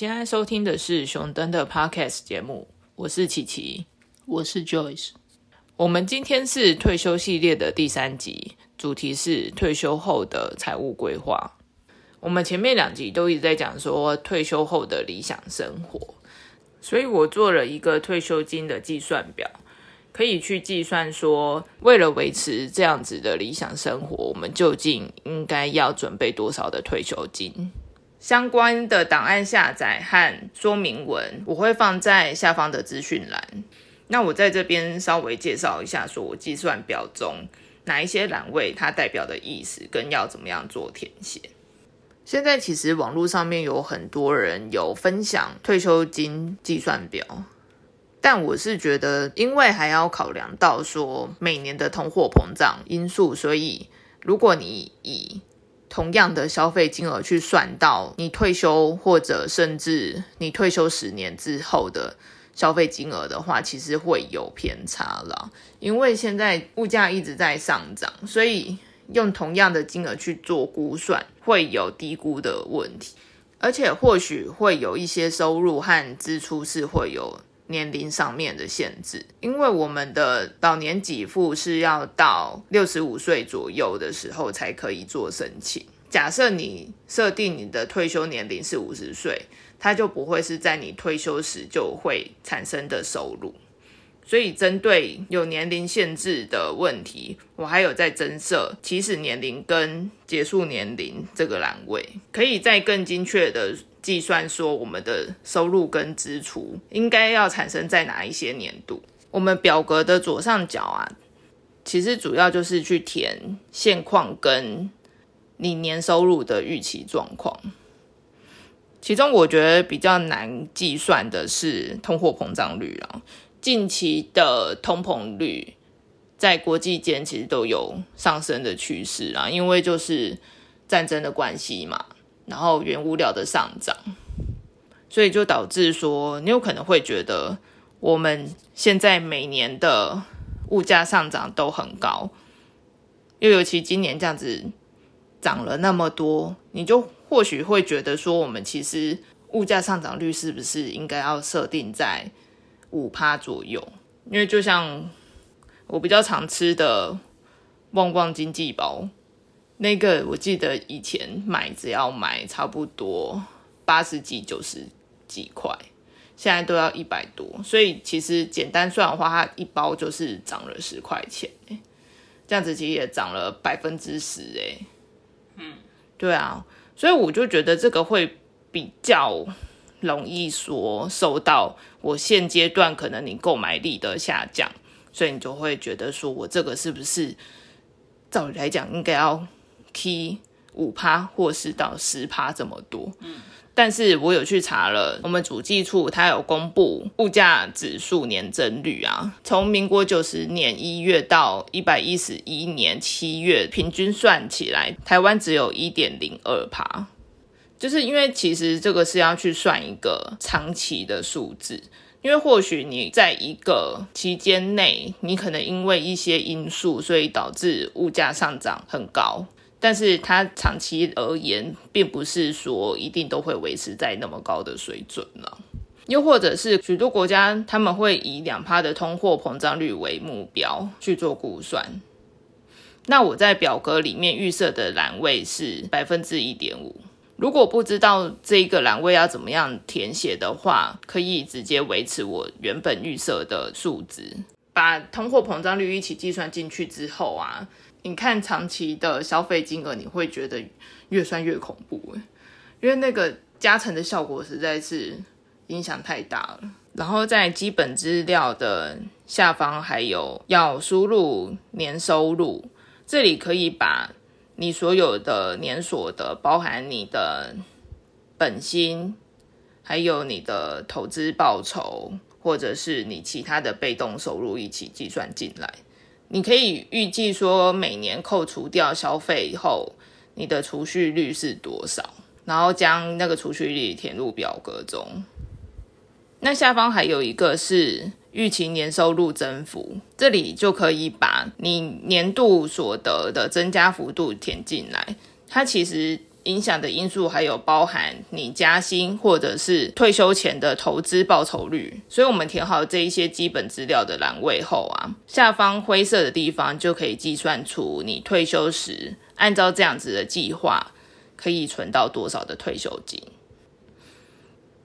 现在收听的是熊登的 Podcast 节目，我是琪琪，我是 Joyce。我们今天是退休系列的第三集，主题是退休后的财务规划。我们前面两集都一直在讲说退休后的理想生活，所以我做了一个退休金的计算表，可以去计算说，为了维持这样子的理想生活，我们究竟应该要准备多少的退休金。相关的档案下载和说明文，我会放在下方的资讯栏。那我在这边稍微介绍一下，说我计算表中哪一些栏位它代表的意思，跟要怎么样做填写。现在其实网络上面有很多人有分享退休金计算表，但我是觉得，因为还要考量到说每年的通货膨胀因素，所以如果你以同样的消费金额去算到你退休，或者甚至你退休十年之后的消费金额的话，其实会有偏差了。因为现在物价一直在上涨，所以用同样的金额去做估算，会有低估的问题，而且或许会有一些收入和支出是会有。年龄上面的限制，因为我们的老年给付是要到六十五岁左右的时候才可以做申请。假设你设定你的退休年龄是五十岁，它就不会是在你退休时就会产生的收入。所以，针对有年龄限制的问题，我还有在增设起始年龄跟结束年龄这个栏位，可以再更精确的。计算说我们的收入跟支出应该要产生在哪一些年度？我们表格的左上角啊，其实主要就是去填现况跟你年收入的预期状况。其中我觉得比较难计算的是通货膨胀率啊，近期的通膨率在国际间其实都有上升的趋势啊，因为就是战争的关系嘛。然后原物料的上涨，所以就导致说，你有可能会觉得我们现在每年的物价上涨都很高，又尤其今年这样子涨了那么多，你就或许会觉得说，我们其实物价上涨率是不是应该要设定在五趴左右？因为就像我比较常吃的旺旺经济包。那个我记得以前买只要买差不多八十几、九十几块，现在都要一百多，所以其实简单算的话，它一包就是涨了十块钱，这样子其实也涨了百分之十，哎，嗯，对啊，所以我就觉得这个会比较容易说受到我现阶段可能你购买力的下降，所以你就会觉得说我这个是不是照理来讲应该要。K 五趴或是到十趴这么多，嗯，但是我有去查了，我们主计处它有公布物价指数年增率啊，从民国九十年一月到一百一十一年七月，平均算起来，台湾只有一点零二趴，就是因为其实这个是要去算一个长期的数字，因为或许你在一个期间内，你可能因为一些因素，所以导致物价上涨很高。但是它长期而言，并不是说一定都会维持在那么高的水准了。又或者是许多国家，他们会以两趴的通货膨胀率为目标去做估算。那我在表格里面预设的栏位是百分之一点五。如果不知道这一个栏位要怎么样填写的话，可以直接维持我原本预设的数值，把通货膨胀率一起计算进去之后啊。你看长期的消费金额，你会觉得越算越恐怖因为那个加成的效果实在是影响太大了。然后在基本资料的下方还有要输入年收入，这里可以把你所有的年所得，包含你的本薪，还有你的投资报酬，或者是你其他的被动收入一起计算进来。你可以预计说，每年扣除掉消费后，你的储蓄率是多少？然后将那个储蓄率填入表格中。那下方还有一个是预期年收入增幅，这里就可以把你年度所得的增加幅度填进来。它其实影响的因素还有包含你加薪或者是退休前的投资报酬率。所以，我们填好这一些基本资料的栏位后啊，下方灰色的地方就可以计算出你退休时按照这样子的计划可以存到多少的退休金。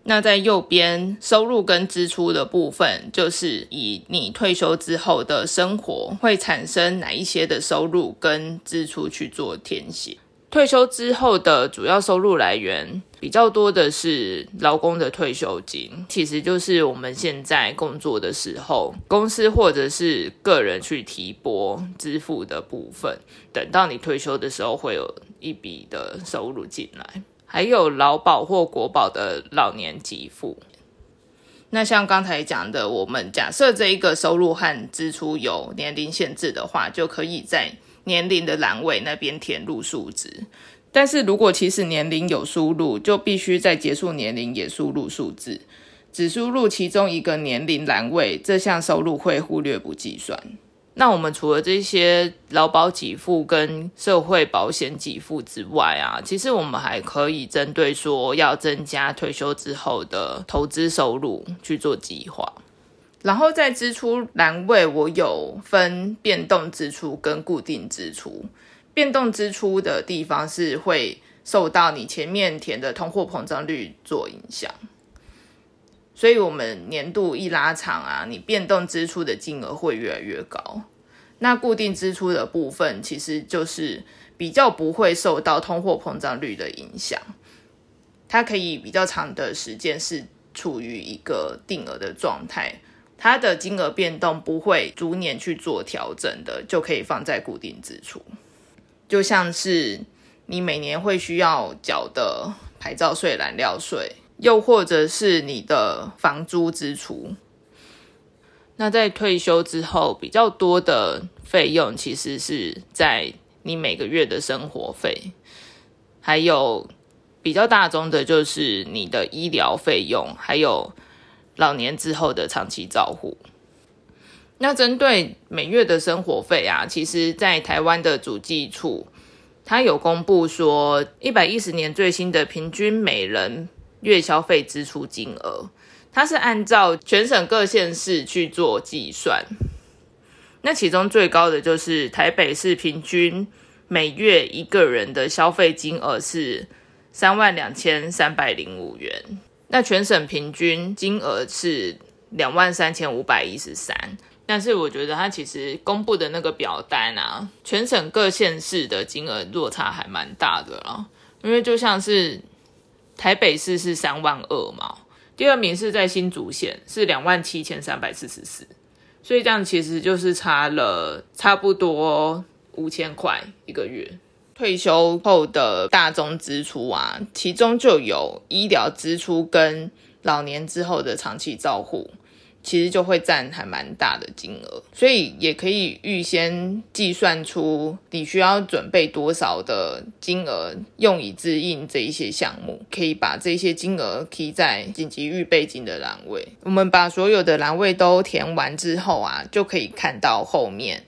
那在右边收入跟支出的部分，就是以你退休之后的生活会产生哪一些的收入跟支出去做填写。退休之后的主要收入来源比较多的是劳工的退休金，其实就是我们现在工作的时候，公司或者是个人去提拨支付的部分，等到你退休的时候会有一笔的收入进来。还有劳保或国保的老年给付。那像刚才讲的，我们假设这一个收入和支出有年龄限制的话，就可以在年龄的栏位那边填入数值。但是如果其实年龄有输入，就必须在结束年龄也输入数字。只输入其中一个年龄栏位，这项收入会忽略不计算。那我们除了这些劳保给付跟社会保险给付之外啊，其实我们还可以针对说要增加退休之后的投资收入去做计划。然后在支出栏位，我有分变动支出跟固定支出。变动支出的地方是会受到你前面填的通货膨胀率做影响。所以，我们年度一拉长啊，你变动支出的金额会越来越高。那固定支出的部分，其实就是比较不会受到通货膨胀率的影响，它可以比较长的时间是处于一个定额的状态，它的金额变动不会逐年去做调整的，就可以放在固定支出。就像是你每年会需要缴的牌照税、燃料税。又或者是你的房租支出，那在退休之后比较多的费用，其实是在你每个月的生活费，还有比较大宗的，就是你的医疗费用，还有老年之后的长期照护。那针对每月的生活费啊，其实，在台湾的主计处，它有公布说，一百一十年最新的平均每人。月消费支出金额，它是按照全省各县市去做计算。那其中最高的就是台北市，平均每月一个人的消费金额是三万两千三百零五元。那全省平均金额是两万三千五百一十三。但是我觉得它其实公布的那个表单啊，全省各县市的金额落差还蛮大的了，因为就像是。台北市是三万二嘛，第二名是在新竹县是两万七千三百四十四，所以这样其实就是差了差不多五千块一个月。退休后的大宗支出啊，其中就有医疗支出跟老年之后的长期照护。其实就会占还蛮大的金额，所以也可以预先计算出你需要准备多少的金额用以支应这一些项目，可以把这些金额提在紧急预备金的栏位。我们把所有的栏位都填完之后啊，就可以看到后面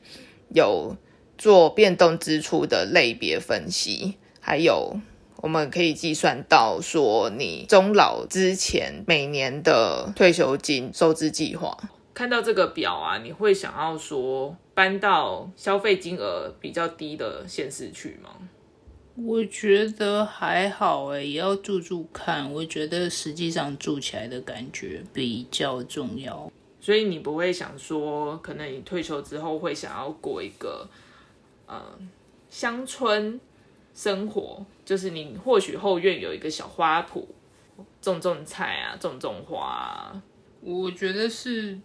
有做变动支出的类别分析，还有。我们可以计算到说，你终老之前每年的退休金收支计划。看到这个表啊，你会想要说搬到消费金额比较低的县市去吗？我觉得还好诶，也要住住看。我觉得实际上住起来的感觉比较重要。所以你不会想说，可能你退休之后会想要过一个呃乡村。生活就是你或许后院有一个小花圃，种种菜啊，种种花。我觉得是，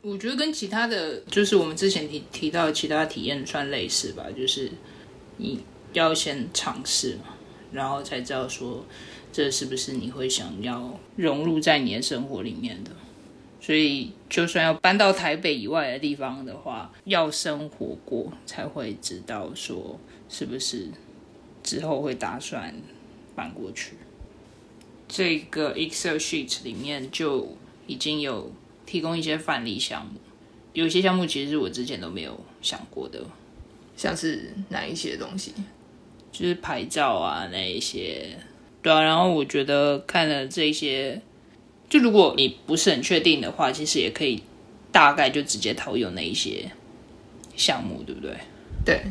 我觉得跟其他的，就是我们之前提提到其他体验算类似吧，就是你要先尝试嘛，然后才知道说这是不是你会想要融入在你的生活里面的。所以，就算要搬到台北以外的地方的话，要生活过才会知道说是不是。之后会打算搬过去。这个 Excel sheet 里面就已经有提供一些范例项目，有些项目其实我之前都没有想过的，像是哪一些东西？就是牌照啊那一些，对啊。然后我觉得看了这些，就如果你不是很确定的话，其实也可以大概就直接套用那一些项目，对不对？对，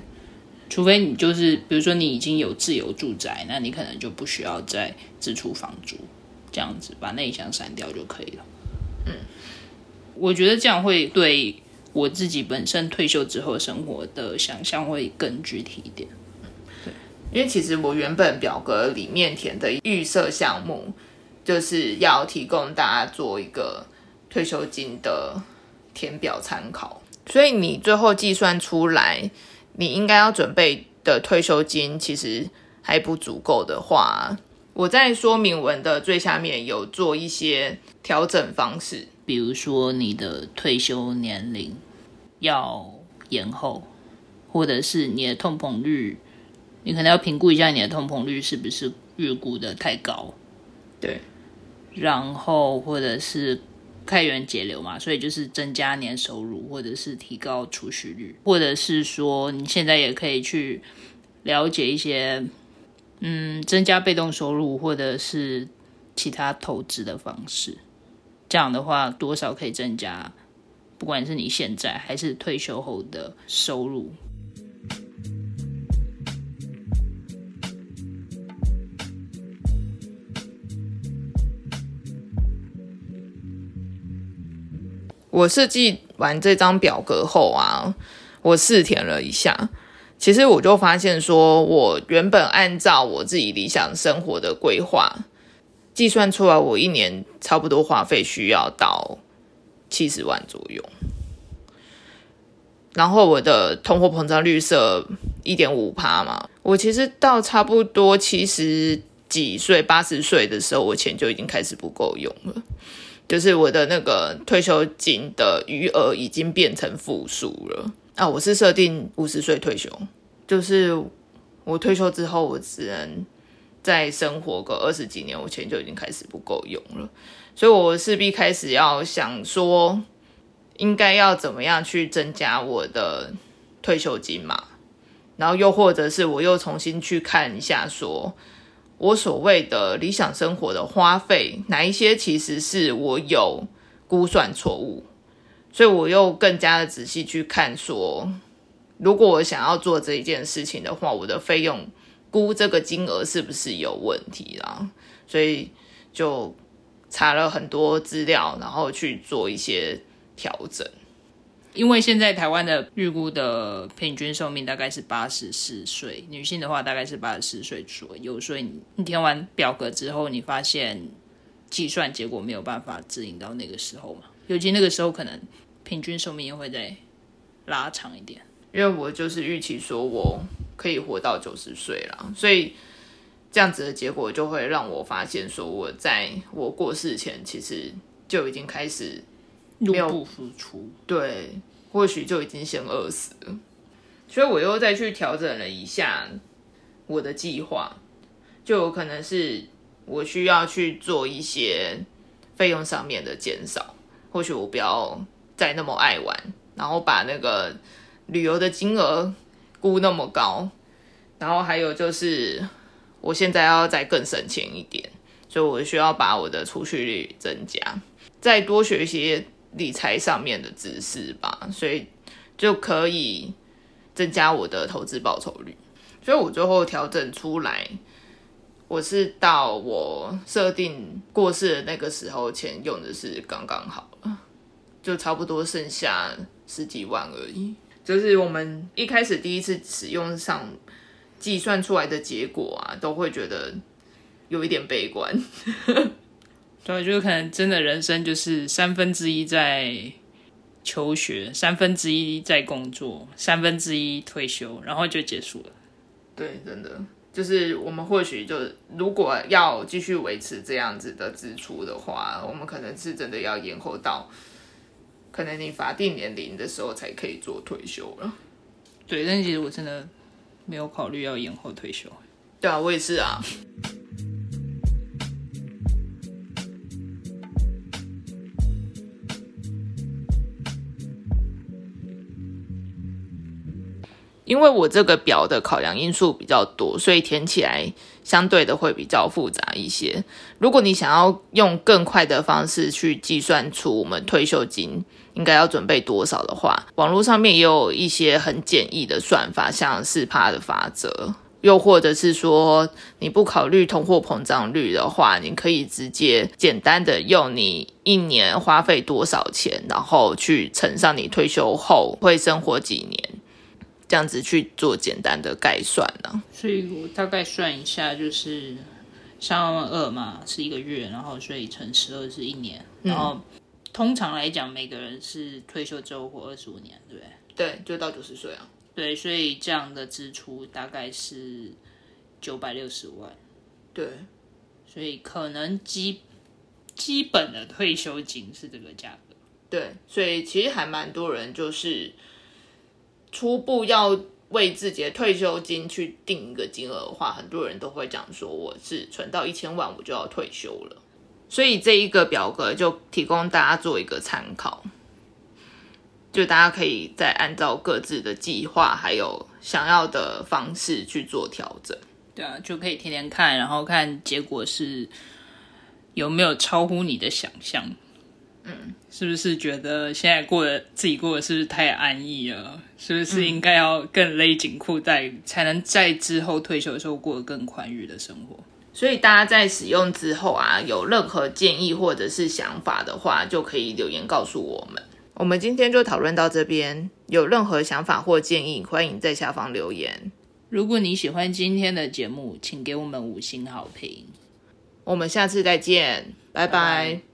除非你就是比如说你已经有自由住宅，那你可能就不需要再支出房租，这样子把那一项删掉就可以了。嗯，我觉得这样会对我自己本身退休之后生活的想象会更具体一点。因为其实我原本表格里面填的预设项目，就是要提供大家做一个退休金的填表参考，所以你最后计算出来，你应该要准备的退休金其实还不足够的话，我在说明文的最下面有做一些调整方式，比如说你的退休年龄要延后，或者是你的通膨率。你可能要评估一下你的通膨率是不是预估的太高，对，然后或者是开源节流嘛，所以就是增加年收入，或者是提高储蓄率，或者是说你现在也可以去了解一些，嗯，增加被动收入或者是其他投资的方式，这样的话多少可以增加，不管是你现在还是退休后的收入。我设计完这张表格后啊，我试填了一下，其实我就发现说，我原本按照我自己理想生活的规划计算出来，我一年差不多花费需要到七十万左右，然后我的通货膨胀率是一点五趴嘛，我其实到差不多七十几岁、八十岁的时候，我钱就已经开始不够用了。就是我的那个退休金的余额已经变成负数了啊！我是设定五十岁退休，就是我退休之后，我只能再生活个二十几年，我钱就已经开始不够用了，所以我势必开始要想说，应该要怎么样去增加我的退休金嘛？然后又或者是我又重新去看一下说。我所谓的理想生活的花费，哪一些其实是我有估算错误，所以我又更加的仔细去看，说如果我想要做这一件事情的话，我的费用估这个金额是不是有问题啦？所以就查了很多资料，然后去做一些调整。因为现在台湾的预估的平均寿命大概是八十四岁，女性的话大概是八十四岁左右，所以你填完表格之后，你发现计算结果没有办法指引到那个时候嘛？尤其那个时候可能平均寿命也会再拉长一点。因为我就是预期说我可以活到九十岁了，所以这样子的结果就会让我发现说我在我过世前其实就已经开始。入不敷出，对，或许就已经先饿死了。所以我又再去调整了一下我的计划，就有可能是我需要去做一些费用上面的减少。或许我不要再那么爱玩，然后把那个旅游的金额估那么高。然后还有就是，我现在要再更省钱一点，所以我需要把我的储蓄率增加，再多学一些。理财上面的知识吧，所以就可以增加我的投资报酬率。所以我最后调整出来，我是到我设定过世的那个时候，钱用的是刚刚好了，就差不多剩下十几万而已。就是我们一开始第一次使用上计算出来的结果啊，都会觉得有一点悲观。对，就是可能真的人生就是三分之一在求学，三分之一在工作，三分之一退休，然后就结束了。对，真的就是我们或许就如果要继续维持这样子的支出的话，我们可能是真的要延后到可能你法定年龄的时候才可以做退休了。对，但其实我真的没有考虑要延后退休。对啊，我也是啊。因为我这个表的考量因素比较多，所以填起来相对的会比较复杂一些。如果你想要用更快的方式去计算出我们退休金应该要准备多少的话，网络上面也有一些很简易的算法，像四趴的法则，又或者是说你不考虑通货膨胀率的话，你可以直接简单的用你一年花费多少钱，然后去乘上你退休后会生活几年。这样子去做简单的概算呢？所以我大概算一下，就是三万二嘛，是一个月，然后所以乘十二是一年，然后通常来讲，每个人是退休之后活二十五年，对不对？对，就到九十岁啊。对，所以这样的支出大概是九百六十万。对，所以可能基基本的退休金是这个价格。对，所以其实还蛮多人就是。初步要为自己的退休金去定一个金额的话，很多人都会讲说，我是存到一千万我就要退休了。所以这一个表格就提供大家做一个参考，就大家可以再按照各自的计划还有想要的方式去做调整。对啊，就可以天天看，然后看结果是有没有超乎你的想象。嗯，是不是觉得现在过得自己过得是不是太安逸了？是不是应该要更勒紧裤带，才能在之后退休的时候过得更宽裕的生活？所以大家在使用之后啊，有任何建议或者是想法的话，就可以留言告诉我们。我们今天就讨论到这边，有任何想法或建议，欢迎在下方留言。如果你喜欢今天的节目，请给我们五星好评。我们下次再见，拜拜。